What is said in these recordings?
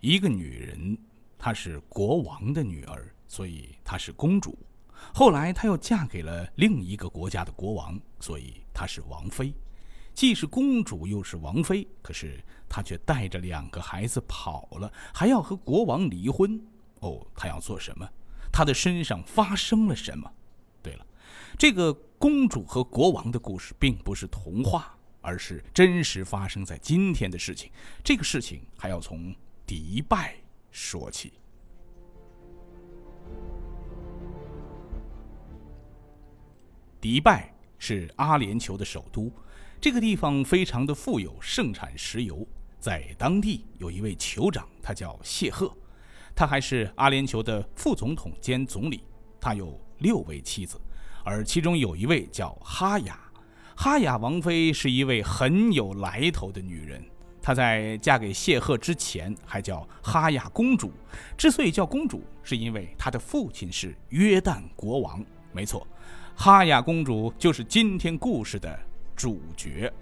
一个女人，她是国王的女儿，所以她是公主。后来她又嫁给了另一个国家的国王，所以她是王妃。既是公主又是王妃，可是她却带着两个孩子跑了，还要和国王离婚。哦，她要做什么？她的身上发生了什么？对了，这个公主和国王的故事并不是童话，而是真实发生在今天的事情。这个事情还要从迪拜说起。迪拜是阿联酋的首都。这个地方非常的富有，盛产石油。在当地有一位酋长，他叫谢赫，他还是阿联酋的副总统兼总理。他有六位妻子，而其中有一位叫哈雅。哈雅王妃是一位很有来头的女人。她在嫁给谢赫之前还叫哈雅公主。之所以叫公主，是因为她的父亲是约旦国王。没错，哈雅公主就是今天故事的。主角。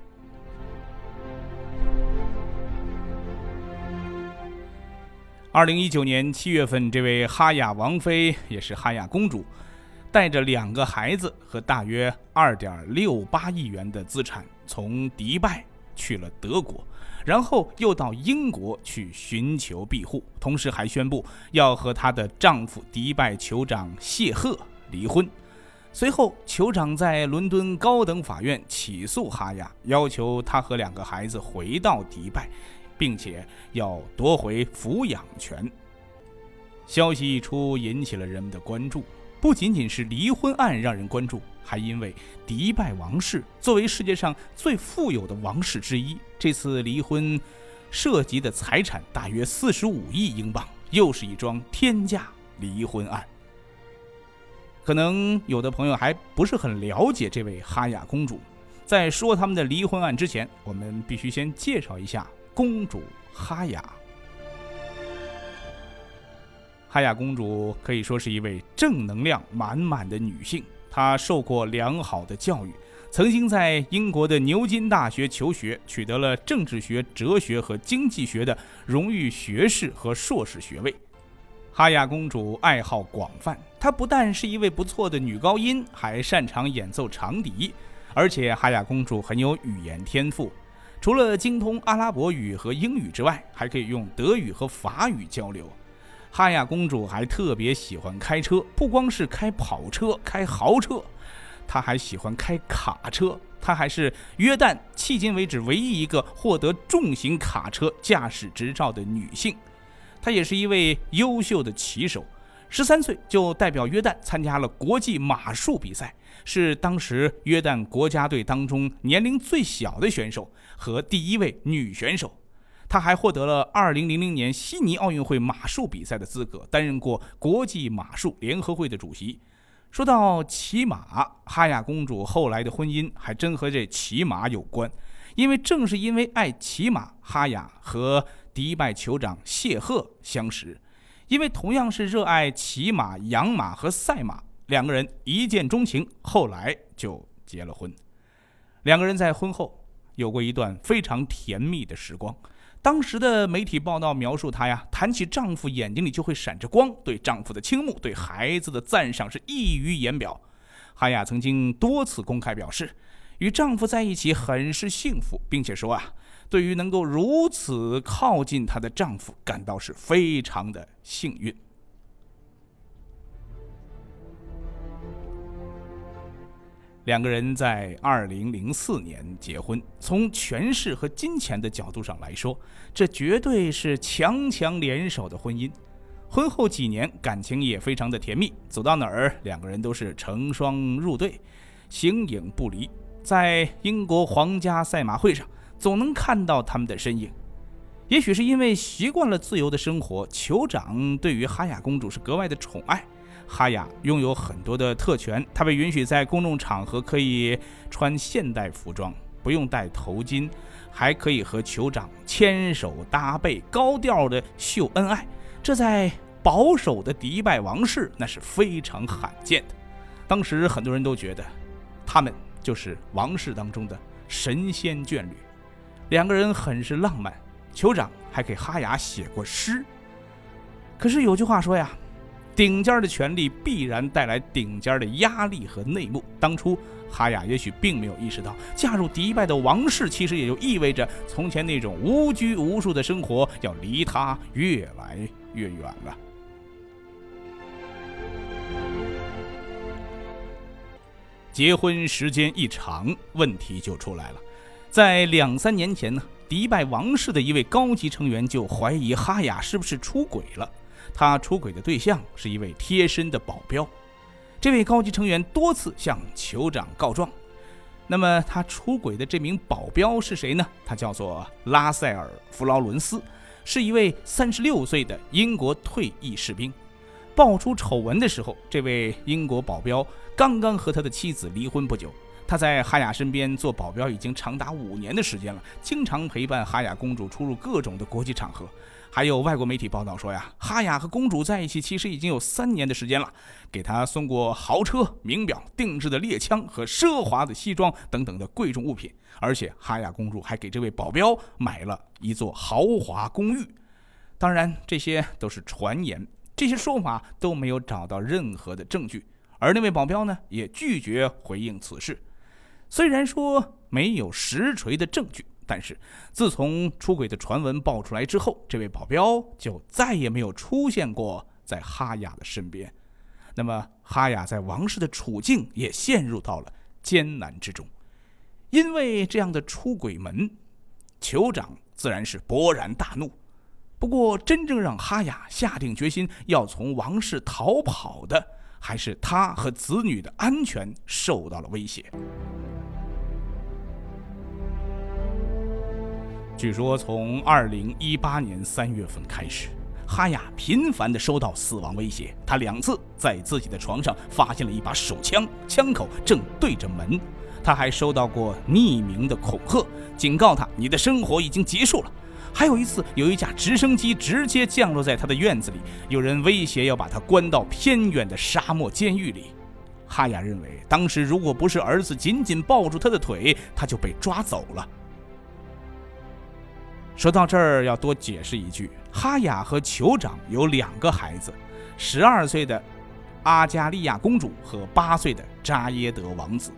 二零一九年七月份，这位哈雅王妃也是哈雅公主，带着两个孩子和大约二点六八亿元的资产，从迪拜去了德国，然后又到英国去寻求庇护，同时还宣布要和她的丈夫迪拜酋长谢赫离婚。随后，酋长在伦敦高等法院起诉哈亚，要求他和两个孩子回到迪拜，并且要夺回抚养权。消息一出，引起了人们的关注。不仅仅是离婚案让人关注，还因为迪拜王室作为世界上最富有的王室之一，这次离婚涉及的财产大约四十五亿英镑，又是一桩天价离婚案。可能有的朋友还不是很了解这位哈雅公主，在说他们的离婚案之前，我们必须先介绍一下公主哈雅。哈雅公主可以说是一位正能量满满的女性，她受过良好的教育，曾经在英国的牛津大学求学，取得了政治学、哲学和经济学的荣誉学士和硕士学位。哈雅公主爱好广泛，她不但是一位不错的女高音，还擅长演奏长笛，而且哈雅公主很有语言天赋，除了精通阿拉伯语和英语之外，还可以用德语和法语交流。哈雅公主还特别喜欢开车，不光是开跑车、开豪车，她还喜欢开卡车。她还是约旦迄今为止唯一一个获得重型卡车驾驶执照的女性。她也是一位优秀的骑手，十三岁就代表约旦参加了国际马术比赛，是当时约旦国家队当中年龄最小的选手和第一位女选手。他还获得了2000年悉尼奥运会马术比赛的资格，担任过国际马术联合会的主席。说到骑马，哈雅公主后来的婚姻还真和这骑马有关，因为正是因为爱骑马，哈雅和。迪拜酋长谢赫相识，因为同样是热爱骑马、养马和赛马，两个人一见钟情，后来就结了婚。两个人在婚后有过一段非常甜蜜的时光。当时的媒体报道描述她呀，谈起丈夫眼睛里就会闪着光，对丈夫的倾慕，对孩子的赞赏是溢于言表。韩雅曾经多次公开表示，与丈夫在一起很是幸福，并且说啊。对于能够如此靠近她的丈夫，感到是非常的幸运。两个人在二零零四年结婚，从权势和金钱的角度上来说，这绝对是强强联手的婚姻。婚后几年，感情也非常的甜蜜，走到哪儿，两个人都是成双入对，形影不离。在英国皇家赛马会上。总能看到他们的身影，也许是因为习惯了自由的生活，酋长对于哈雅公主是格外的宠爱。哈雅拥有很多的特权，她被允许在公众场合可以穿现代服装，不用戴头巾，还可以和酋长牵手搭背，高调的秀恩爱。这在保守的迪拜王室那是非常罕见的。当时很多人都觉得，他们就是王室当中的神仙眷侣。两个人很是浪漫，酋长还给哈雅写过诗。可是有句话说呀，顶尖的权力必然带来顶尖的压力和内幕。当初哈雅也许并没有意识到，嫁入迪拜的王室，其实也就意味着从前那种无拘无束的生活要离他越来越远了。结婚时间一长，问题就出来了。在两三年前呢，迪拜王室的一位高级成员就怀疑哈雅是不是出轨了。他出轨的对象是一位贴身的保镖，这位高级成员多次向酋长告状。那么他出轨的这名保镖是谁呢？他叫做拉塞尔·弗劳伦斯，是一位三十六岁的英国退役士兵。爆出丑闻的时候，这位英国保镖刚刚和他的妻子离婚不久。他在哈雅身边做保镖已经长达五年的时间了，经常陪伴哈雅公主出入各种的国际场合。还有外国媒体报道说呀，哈雅和公主在一起其实已经有三年的时间了，给她送过豪车、名表、定制的猎枪和奢华的西装等等的贵重物品，而且哈雅公主还给这位保镖买了一座豪华公寓。当然，这些都是传言，这些说法都没有找到任何的证据，而那位保镖呢，也拒绝回应此事。虽然说没有实锤的证据。但是，自从出轨的传闻爆出来之后，这位保镖就再也没有出现过在哈雅的身边。那么，哈雅在王室的处境也陷入到了艰难之中。因为这样的出轨门，酋长自然是勃然大怒。不过，真正让哈雅下定决心要从王室逃跑的，还是他和子女的安全受到了威胁。据说，从二零一八年三月份开始，哈雅频繁地收到死亡威胁。他两次在自己的床上发现了一把手枪，枪口正对着门。他还收到过匿名的恐吓，警告他：“你的生活已经结束了。”还有一次，有一架直升机直接降落在他的院子里，有人威胁要把他关到偏远的沙漠监狱里。哈雅认为，当时如果不是儿子紧紧抱住他的腿，他就被抓走了。说到这儿，要多解释一句：哈雅和酋长有两个孩子，十二岁的阿加利亚公主和八岁的扎耶德王子。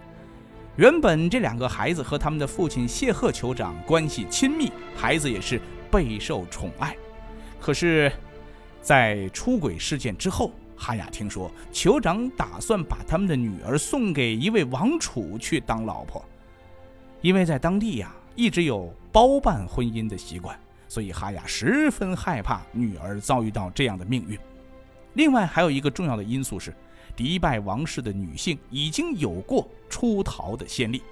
原本这两个孩子和他们的父亲谢赫酋长关系亲密，孩子也是备受宠爱。可是，在出轨事件之后，哈雅听说酋长打算把他们的女儿送给一位王储去当老婆，因为在当地呀。一直有包办婚姻的习惯，所以哈雅十分害怕女儿遭遇到这样的命运。另外还有一个重要的因素是，迪拜王室的女性已经有过出逃的先例。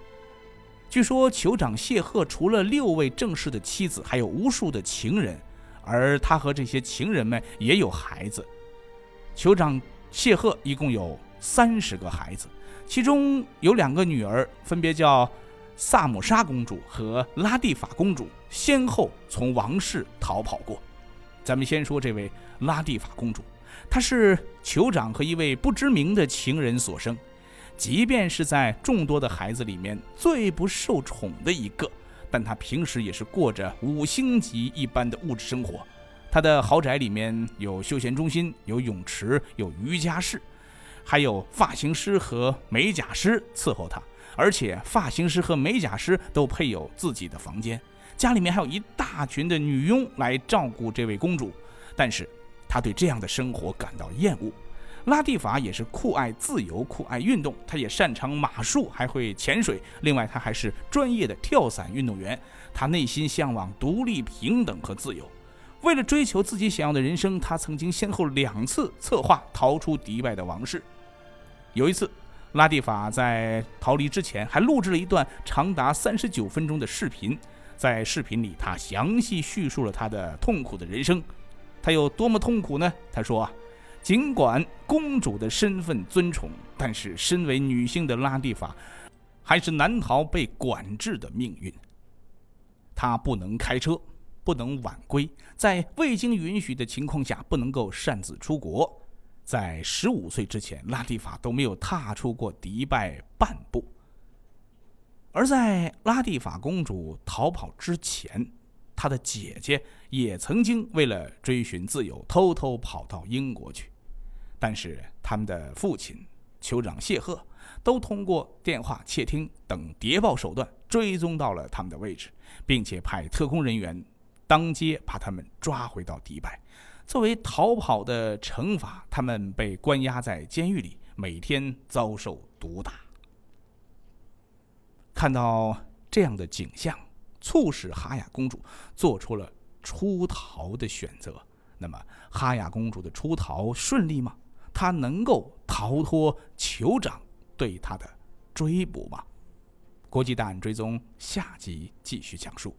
据说酋长谢赫除了六位正式的妻子，还有无数的情人，而他和这些情人们也有孩子。酋长谢赫一共有三十个孩子，其中有两个女儿，分别叫。萨姆莎公主和拉蒂法公主先后从王室逃跑过。咱们先说这位拉蒂法公主，她是酋长和一位不知名的情人所生，即便是在众多的孩子里面最不受宠的一个，但她平时也是过着五星级一般的物质生活。她的豪宅里面有休闲中心、有泳池、有瑜伽室，还有发型师和美甲师伺候她。而且发型师和美甲师都配有自己的房间，家里面还有一大群的女佣来照顾这位公主。但是，他对这样的生活感到厌恶。拉蒂法也是酷爱自由、酷爱运动，他也擅长马术，还会潜水。另外，他还是专业的跳伞运动员。他内心向往独立、平等和自由。为了追求自己想要的人生，他曾经先后两次策划逃出迪拜的王室。有一次。拉蒂法在逃离之前还录制了一段长达三十九分钟的视频，在视频里，他详细叙述了他的痛苦的人生。他有多么痛苦呢？他说：“尽管公主的身份尊崇，但是身为女性的拉蒂法，还是难逃被管制的命运。她不能开车，不能晚归，在未经允许的情况下，不能够擅自出国。”在十五岁之前，拉蒂法都没有踏出过迪拜半步。而在拉蒂法公主逃跑之前，她的姐姐也曾经为了追寻自由，偷偷跑到英国去，但是他们的父亲酋长谢赫都通过电话窃听等谍报手段追踪到了他们的位置，并且派特工人员当街把他们抓回到迪拜。作为逃跑的惩罚，他们被关押在监狱里，每天遭受毒打。看到这样的景象。促使哈雅公主做出了出逃的选择。那么，哈雅公主的出逃顺利吗？她能够逃脱酋长对她的追捕吗？国际档案追踪下集继续讲述。